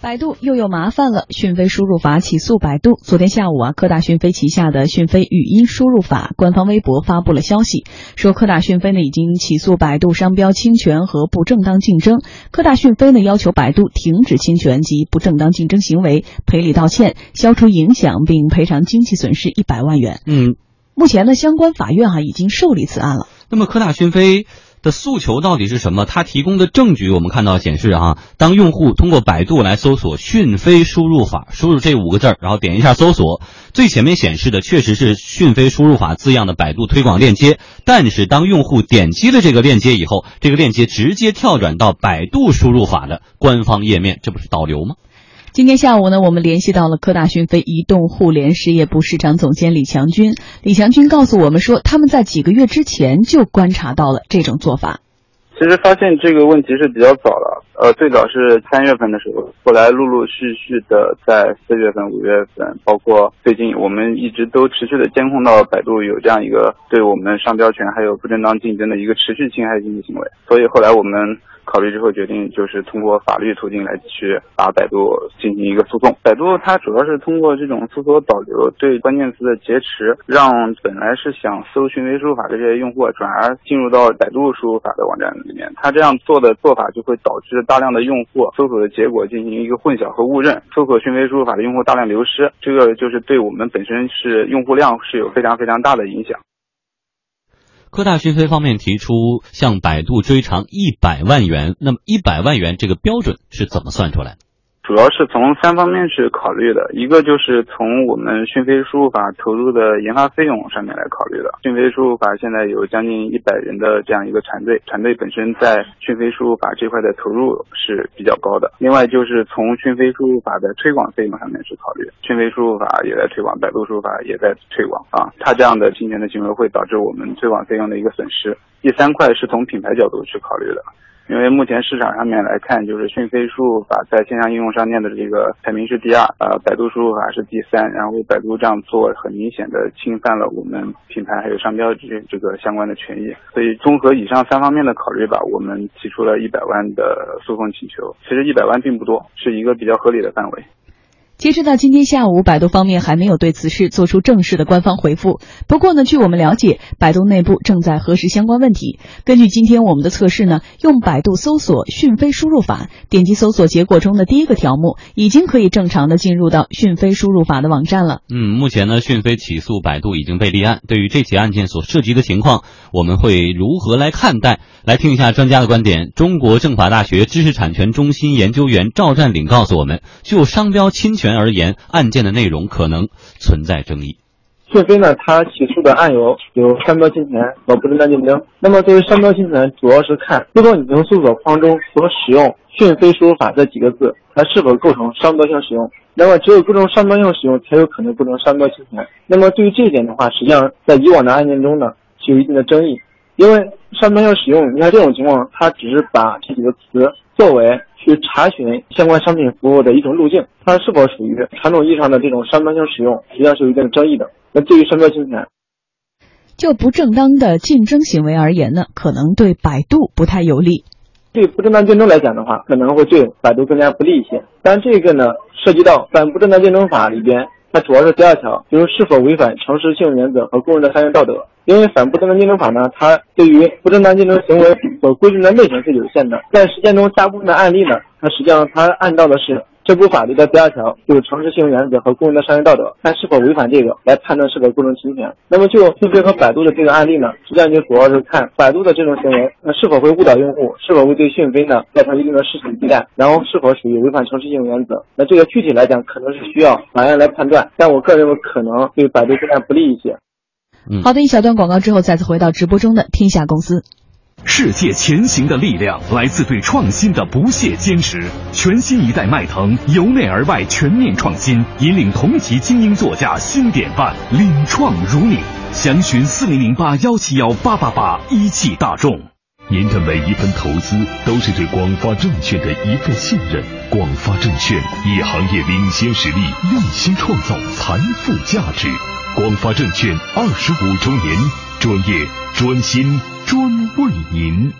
百度又有麻烦了，讯飞输入法起诉百度。昨天下午啊，科大讯飞旗下的讯飞语音输入法官方微博发布了消息，说科大讯飞呢已经起诉百度商标侵权和不正当竞争。科大讯飞呢要求百度停止侵权及不正当竞争行为，赔礼道歉，消除影响，并赔偿经济损失一百万元。嗯，目前呢，相关法院哈已经受理此案了。那么科大讯飞。的诉求到底是什么？他提供的证据我们看到显示啊，当用户通过百度来搜索“讯飞输入法”，输入这五个字儿，然后点一下搜索，最前面显示的确实是“讯飞输入法”字样的百度推广链接。但是当用户点击了这个链接以后，这个链接直接跳转到百度输入法的官方页面，这不是导流吗？今天下午呢，我们联系到了科大讯飞移动互联事业部市场总监李强军。李强军告诉我们说，他们在几个月之前就观察到了这种做法。其实发现这个问题是比较早的，呃，最早是三月份的时候，后来陆陆续续的在四月份、五月份，包括最近，我们一直都持续的监控到百度有这样一个对我们商标权还有不正当竞争的一个持续侵害经济行为，所以后来我们。考虑之后决定，就是通过法律途径来去把百度进行一个诉讼。百度它主要是通过这种搜索导流，对关键词的劫持，让本来是想搜讯飞输入法的这些用户，转而进入到百度输入法的网站里面。它这样做的做法就会导致大量的用户搜索的结果进行一个混淆和误认，搜索讯飞输入法的用户大量流失，这个就是对我们本身是用户量是有非常非常大的影响。科大讯飞方面提出向百度追偿一百万元，那么一百万元这个标准是怎么算出来的？主要是从三方面去考虑的，一个就是从我们讯飞输入法投入的研发费用上面来考虑的。讯飞输入法现在有将近一百人的这样一个团队，团队本身在讯飞输入法这块的投入是比较高的。另外就是从讯飞输入法的推广费用上面去考虑，讯飞输入法也在推广，百度输入法也在推广啊，它这样的侵权的行为会导致我们推广费用的一个损失。第三块是从品牌角度去考虑的。因为目前市场上面来看，就是讯飞输入法在线上应用商店的这个排名是第二，呃，百度输入法是第三，然后百度这样做很明显的侵犯了我们品牌还有商标这这个相关的权益，所以综合以上三方面的考虑吧，我们提出了一百万的诉讼请求。其实一百万并不多，是一个比较合理的范围。截止到今天下午，百度方面还没有对此事做出正式的官方回复。不过呢，据我们了解，百度内部正在核实相关问题。根据今天我们的测试呢，用百度搜索“讯飞输入法”，点击搜索结果中的第一个条目，已经可以正常的进入到讯飞输入法的网站了。嗯，目前呢，讯飞起诉百度已经被立案。对于这起案件所涉及的情况，我们会如何来看待？来听一下专家的观点。中国政法大学知识产权中心研究员赵占领告诉我们，就商标侵权。而言，案件的内容可能存在争议。讯飞呢，它起诉的案由有商标侵权和不正当竞争。那么，作为商标侵权，主要是看搜索引擎搜索框中所使用“讯飞输入法”这几个字，它是否构成商标性使用。那么，只有构成商标性使用，才有可能构成商标侵权。那么，对于这一点的话，实际上在以往的案件中呢，是有一定的争议。因为商标性使用，你看这种情况，它只是把这几个词作为。去查询相关商品服务的一种路径，它是否属于传统意义上的这种商标性使用，实际上是有一定争议的。那对于商标侵权，就不正当的竞争行为而言呢，可能对百度不太有利。对不正当竞争来讲的话，可能会对百度更加不利一些。但这个呢，涉及到反不正当竞争法里边。它主要是第二条，就是是否违反诚实信用原则和公认的商业道德。因为反不正当竞争法呢，它对于不正当竞争行为所规定的类型是有限的，在实践中大部分的案例呢，它实际上它按照的是。这部法律的第二条就是诚实信用原则和公认的商业道德，看是否违反这个来判断是否构成侵权。那么就讯飞和百度的这个案例呢，实际上就主要是看百度的这种行为，那是否会误导用户，是否会对讯飞呢造成一定的市场依赖，然后是否属于违反诚实信用原则。那这个具体来讲，可能是需要法院来判断，但我个人认为可能对百度更加不利一些。好的，一小段广告之后，再次回到直播中的天下公司。世界前行的力量来自对创新的不懈坚持。全新一代迈腾由内而外全面创新，引领同级精英座驾新典范，领创如你。详询四零零八幺七幺八八八，一汽大众。您的每一份投资都是对广发证券的一份信任。广发证券以行业领先实力，用心创造财富价值。广发证券二十五周年，专业专心。专为您。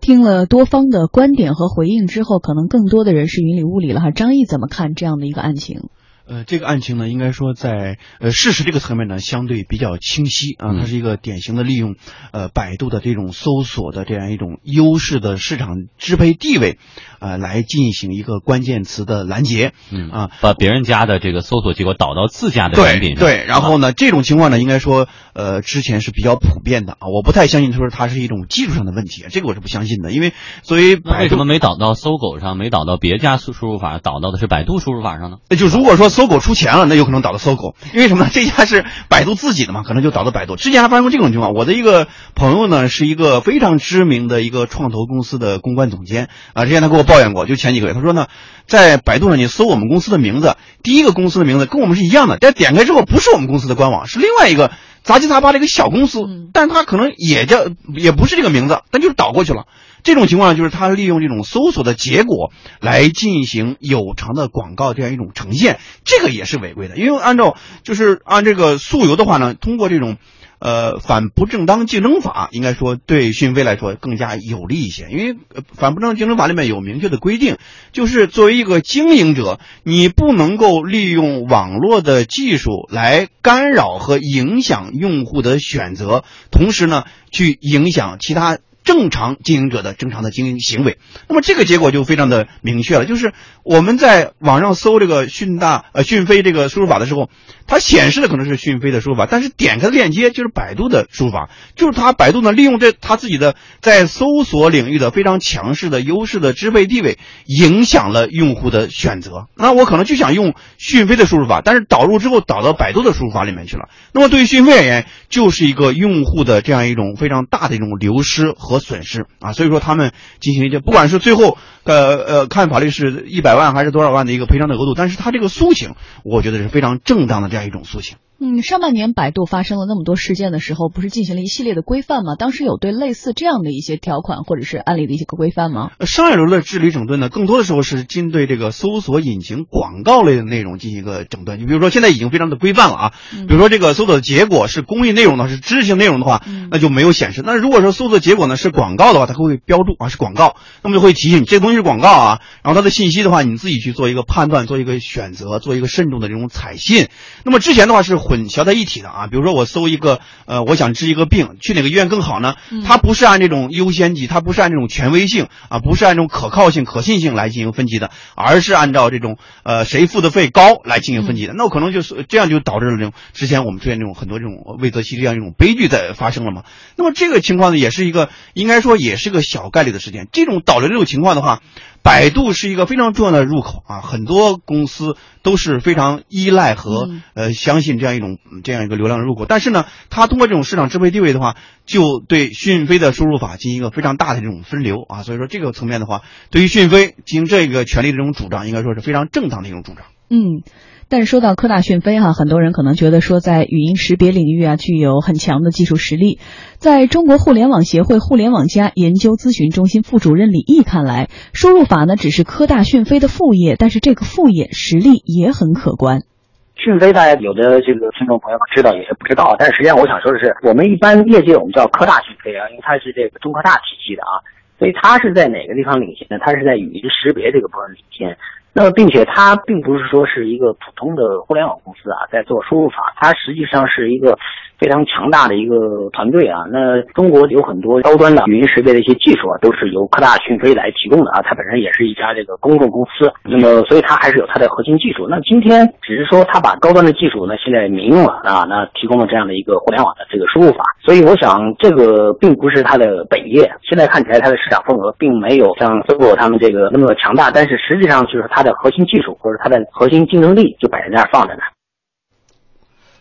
听了多方的观点和回应之后，可能更多的人是云里雾里了哈。张毅怎么看这样的一个案情？呃，这个案情呢，应该说在呃事实这个层面呢，相对比较清晰啊。它是一个典型的利用呃百度的这种搜索的这样一种优势的市场支配地位，呃，来进行一个关键词的拦截。嗯啊，把别人家的这个搜索结果导到自家的产品对对，然后呢，这种情况呢，应该说呃之前是比较普遍的啊。我不太相信说它是一种技术上的问题，这个我是不相信的，因为作为那为什么没导到搜狗上，没导到别家输输入法，导到的是百度输入法上呢？就如果说搜狗出钱了，那有可能导到搜狗，因为什么呢？这家是百度自己的嘛，可能就导到百度。之前还发生过这种情况，我的一个朋友呢，是一个非常知名的一个创投公司的公关总监啊，之前他给我抱怨过，就前几个月，他说呢，在百度上你搜我们公司的名字，第一个公司的名字跟我们是一样的，但点开之后不是我们公司的官网，是另外一个杂七杂八的一个小公司，但他可能也叫也不是这个名字，但就是导过去了。这种情况就是他利用这种搜索的结果来进行有偿的广告这样一种呈现，这个也是违规的。因为按照就是按这个溯游的话呢，通过这种呃反不正当竞争法，应该说对讯飞来说更加有利一些。因为反不正当竞争法里面有明确的规定，就是作为一个经营者，你不能够利用网络的技术来干扰和影响用户的选择，同时呢去影响其他。正常经营者的正常的经营行为，那么这个结果就非常的明确了，就是我们在网上搜这个讯大呃讯飞这个输入法的时候，它显示的可能是讯飞的输入法，但是点开的链接就是百度的输入法，就是它百度呢利用这它自己的在搜索领域的非常强势的优势的支配地位，影响了用户的选择。那我可能就想用讯飞的输入法，但是导入之后导到百度的输入法里面去了，那么对于讯飞而言，就是一个用户的这样一种非常大的一种流失和。和损失啊，所以说他们进行一些，不管是最后呃呃看法律是一百万还是多少万的一个赔偿的额度，但是他这个诉请，我觉得是非常正当的这样一种诉请。嗯，上半年百度发生了那么多事件的时候，不是进行了一系列的规范吗？当时有对类似这样的一些条款或者是案例的一些规范吗？上一轮的治理整顿呢，更多的时候是针对这个搜索引擎广告类的内容进行一个整顿。你比如说，现在已经非常的规范了啊，比如说这个搜索的结果是公益内容呢，是知识性内容的话，那就没有显示。那如果说搜索结果呢是广告的话，它会标注啊是广告，那么就会提醒你这个东西是广告啊。然后它的信息的话，你自己去做一个判断，做一个选择，做一个慎重的这种采信。那么之前的话是混淆在一体的。啊，比如说我搜一个，呃，我想治一个病，去哪个医院更好呢？它不是按这种优先级，它不是按这种权威性啊，不是按这种可靠性、可信性来进行分级的，而是按照这种呃谁付的费高来进行分级的。那我可能就是这样，就导致了这种之前我们出现这种很多这种魏则西这样一种悲剧在发生了嘛。那么这个情况呢，也是一个应该说也是个小概率的事件。这种导致这种情况的话。百度是一个非常重要的入口啊，很多公司都是非常依赖和呃相信这样一种这样一个流量入口。但是呢，它通过这种市场支配地位的话，就对讯飞的输入法进行一个非常大的这种分流啊。所以说这个层面的话，对于讯飞进行这个权利的这种主张，应该说是非常正当的一种主张。嗯。但是说到科大讯飞哈，很多人可能觉得说在语音识别领域啊具有很强的技术实力。在中国互联网协会互联网加研究咨询中心副主任李毅看来，输入法呢只是科大讯飞的副业，但是这个副业实力也很可观。讯飞大家有的这个听众朋友知道，也是不知道。但是实际上我想说的是，我们一般业界我们叫科大讯飞啊，因为它是这个中科大体系的啊，所以它是在哪个地方领先呢？它是在语音识别这个部分领先。那么，并且它并不是说是一个普通的互联网公司啊，在做输入法，它实际上是一个非常强大的一个团队啊。那中国有很多高端的语音识别的一些技术啊，都是由科大讯飞来提供的啊。它本身也是一家这个公众公司，那么所以它还是有它的核心技术。那今天只是说它把高端的技术呢现在民用了啊，那提供了这样的一个互联网的这个输入法。所以我想这个并不是它的本业。现在看起来它的市场份额并没有像搜狗他们这个那么强大，但是实际上就是它。的核心技术或者它的核心竞争力就摆在那儿放着呢。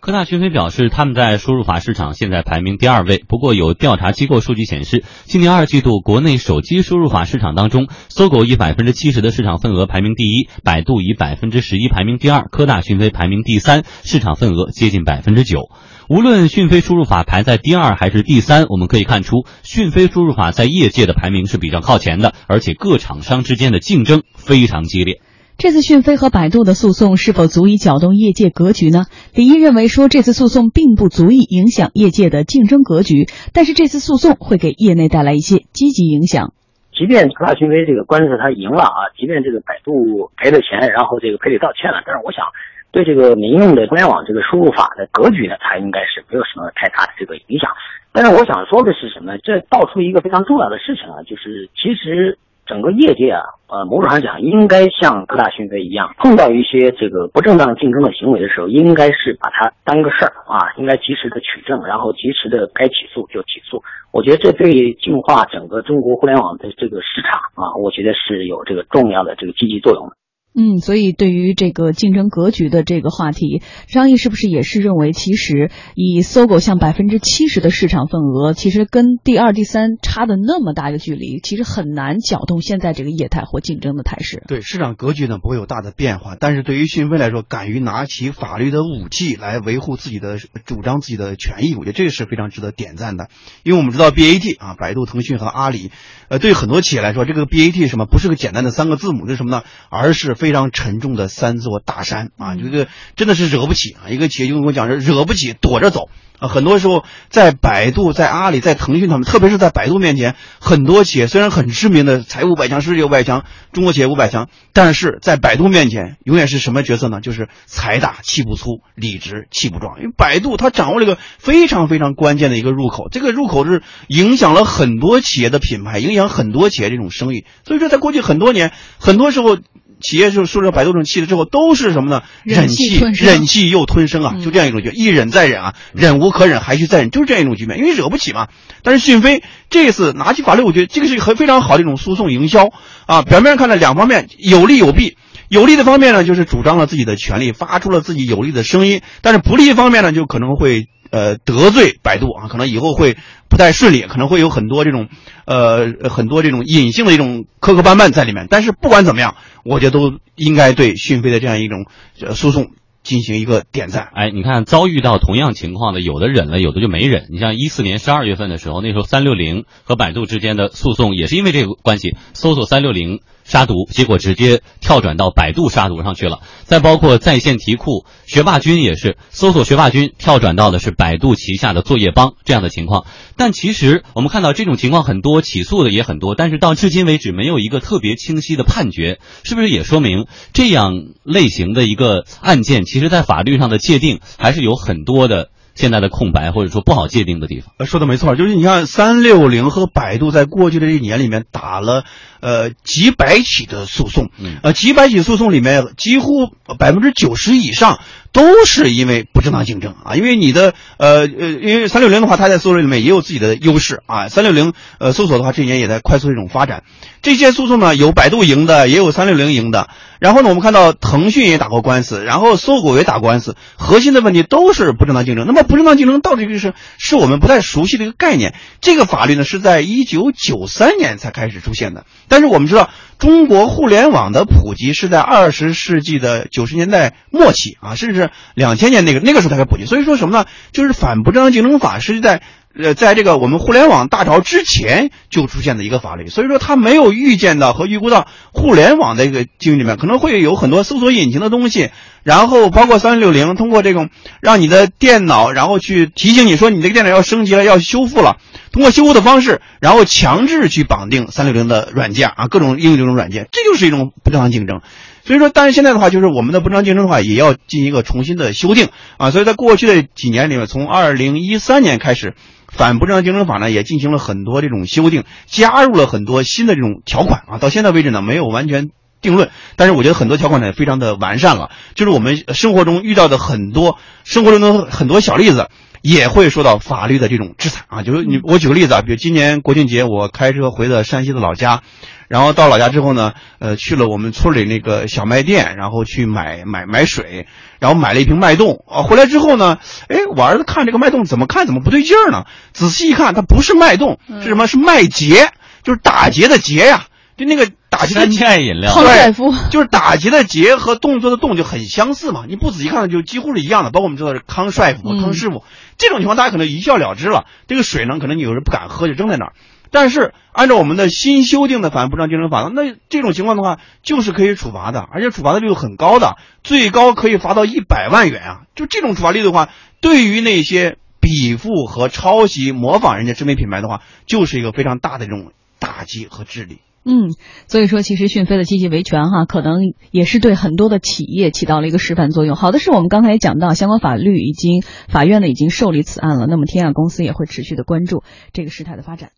科大讯飞表示，他们在输入法市场现在排名第二位。不过，有调查机构数据显示，今年二季度国内手机输入法市场当中，搜狗以百分之七十的市场份额排名第一，百度以百分之十一排名第二，科大讯飞排名第三，市场份额接近百分之九。无论讯飞输入法排在第二还是第三，我们可以看出，讯飞输入法在业界的排名是比较靠前的，而且各厂商之间的竞争非常激烈。这次讯飞和百度的诉讼是否足以搅动业界格局呢？李毅认为说，这次诉讼并不足以影响业界的竞争格局，但是这次诉讼会给业内带来一些积极影响。即便科大讯飞这个官司他赢了啊，即便这个百度赔了钱，然后这个赔礼道歉了，但是我想。对这个民用的互联网这个输入法的格局呢，它应该是没有什么太大的这个影响。但是我想说的是什么？这道出一个非常重要的事情啊，就是其实整个业界啊，呃，某种上讲应该像各大讯飞一样，碰到一些这个不正当竞争的行为的时候，应该是把它当个事儿啊，应该及时的取证，然后及时的该起诉就起诉。我觉得这对净化整个中国互联网的这个市场啊，我觉得是有这个重要的这个积极作用的。嗯，所以对于这个竞争格局的这个话题，张毅是不是也是认为，其实以搜狗像百分之七十的市场份额，其实跟第二、第三差的那么大一个距离，其实很难搅动现在这个业态或竞争的态势。对市场格局呢不会有大的变化，但是对于讯飞来说，敢于拿起法律的武器来维护自己的主张、自己的权益，我觉得这个是非常值得点赞的。因为我们知道 BAT 啊，百度、腾讯和阿里，呃，对很多企业来说，这个 BAT 什么不是个简单的三个字母，这是什么呢？而是非非常沉重的三座大山啊，这个真的是惹不起啊！一个企业就跟我讲，是惹不起，躲着走啊。很多时候，在百度、在阿里、在腾讯他们，特别是在百度面前，很多企业虽然很知名的财务百强、世界五百强、中国企业五百强，但是在百度面前，永远是什么角色呢？就是财大气不粗，理直气不壮。因为百度它掌握了一个非常非常关键的一个入口，这个入口是影响了很多企业的品牌，影响很多企业这种生意。所以说，在过去很多年，很多时候。企业就受这百度这种气了之后，都是什么呢？忍气，忍气又吞声啊，就这样一种局一忍再忍啊，忍无可忍还需再忍，就是这样一种局面，因为惹不起嘛。但是讯飞这次拿起法律，我觉得这个是很非常好的一种诉讼营销啊。表面上看呢，两方面有利有弊。有利的方面呢，就是主张了自己的权利，发出了自己有利的声音；但是不利方面呢，就可能会呃得罪百度啊，可能以后会不太顺利，可能会有很多这种呃很多这种隐性的一种磕磕绊绊在里面。但是不管怎么样，我觉得都应该对讯飞的这样一种诉讼。进行一个点赞，哎，你看遭遇到同样情况的，有的忍了，有的就没忍。你像一四年十二月份的时候，那时候三六零和百度之间的诉讼也是因为这个关系，搜索三六零杀毒，结果直接跳转到百度杀毒上去了。再包括在线题库，学霸君也是搜索学霸君跳转到的是百度旗下的作业帮这样的情况。但其实我们看到这种情况很多，起诉的也很多，但是到至今为止没有一个特别清晰的判决，是不是也说明这样类型的一个案件？其实，在法律上的界定还是有很多的现在的空白，或者说不好界定的地方。呃，说的没错，就是你看三六零和百度在过去的这一年里面打了呃几百起的诉讼，呃几百起诉讼里面几乎百分之九十以上。都是因为不正当竞争啊，因为你的呃呃，因为三六零的话，它在搜索里面也有自己的优势啊。三六零呃搜索的话，这几年也在快速一种发展。这些诉讼呢，有百度赢的，也有三六零赢的。然后呢，我们看到腾讯也打过官司，然后搜狗也打官司。核心的问题都是不正当竞争。那么不正当竞争到底就是是我们不太熟悉的一个概念。这个法律呢，是在一九九三年才开始出现的。但是我们知道。中国互联网的普及是在二十世纪的九十年代末期啊，甚至两千年那个那个时候才开普及。所以说什么呢？就是反不正当竞争法是在呃，在这个我们互联网大潮之前就出现的一个法律。所以说他没有预见到和预估到互联网的一个经营里面可能会有很多搜索引擎的东西，然后包括三六零通过这种让你的电脑然后去提醒你说你这个电脑要升级了要修复了。通过修复的方式，然后强制去绑定三六零的软件啊，各种应用这种软件，这就是一种不正当竞争。所以说，但是现在的话，就是我们的不正当竞争的话，也要进行一个重新的修订啊。所以在过去的几年里面，从二零一三年开始，反不正当竞争法呢也进行了很多这种修订，加入了很多新的这种条款啊。到现在为止呢，没有完全定论，但是我觉得很多条款呢也非常的完善了。就是我们生活中遇到的很多生活中的很多小例子。也会受到法律的这种制裁啊，就是你，我举个例子啊，比如今年国庆节，我开车回的山西的老家，然后到老家之后呢，呃，去了我们村里那个小卖店，然后去买买买水，然后买了一瓶脉动啊，回来之后呢，哎，我儿子看这个脉动怎么看怎么不对劲儿呢？仔细一看，它不是脉动，是什么？是麦结，就是打结的结呀。就那个打结的饮料，对，就是打结的结和动作的动就很相似嘛。你不仔细看就几乎是一样的。包括我们知道是康帅傅、康师傅这种情况，大家可能一笑了之了。这个水呢，可能你有人不敢喝，就扔在那儿。但是按照我们的新修订的反不正当竞争法，那这种情况的话，就是可以处罚的，而且处罚的力度很高的，最高可以罚到一百万元啊！就这种处罚力度的话，对于那些比附和抄袭、模仿人家知名品牌的话，就是一个非常大的这种打击和治理。嗯，所以说其实讯飞的积极维权哈，可能也是对很多的企业起到了一个示范作用。好的是我们刚才也讲到，相关法律已经法院呢已经受理此案了，那么天亚公司也会持续的关注这个事态的发展。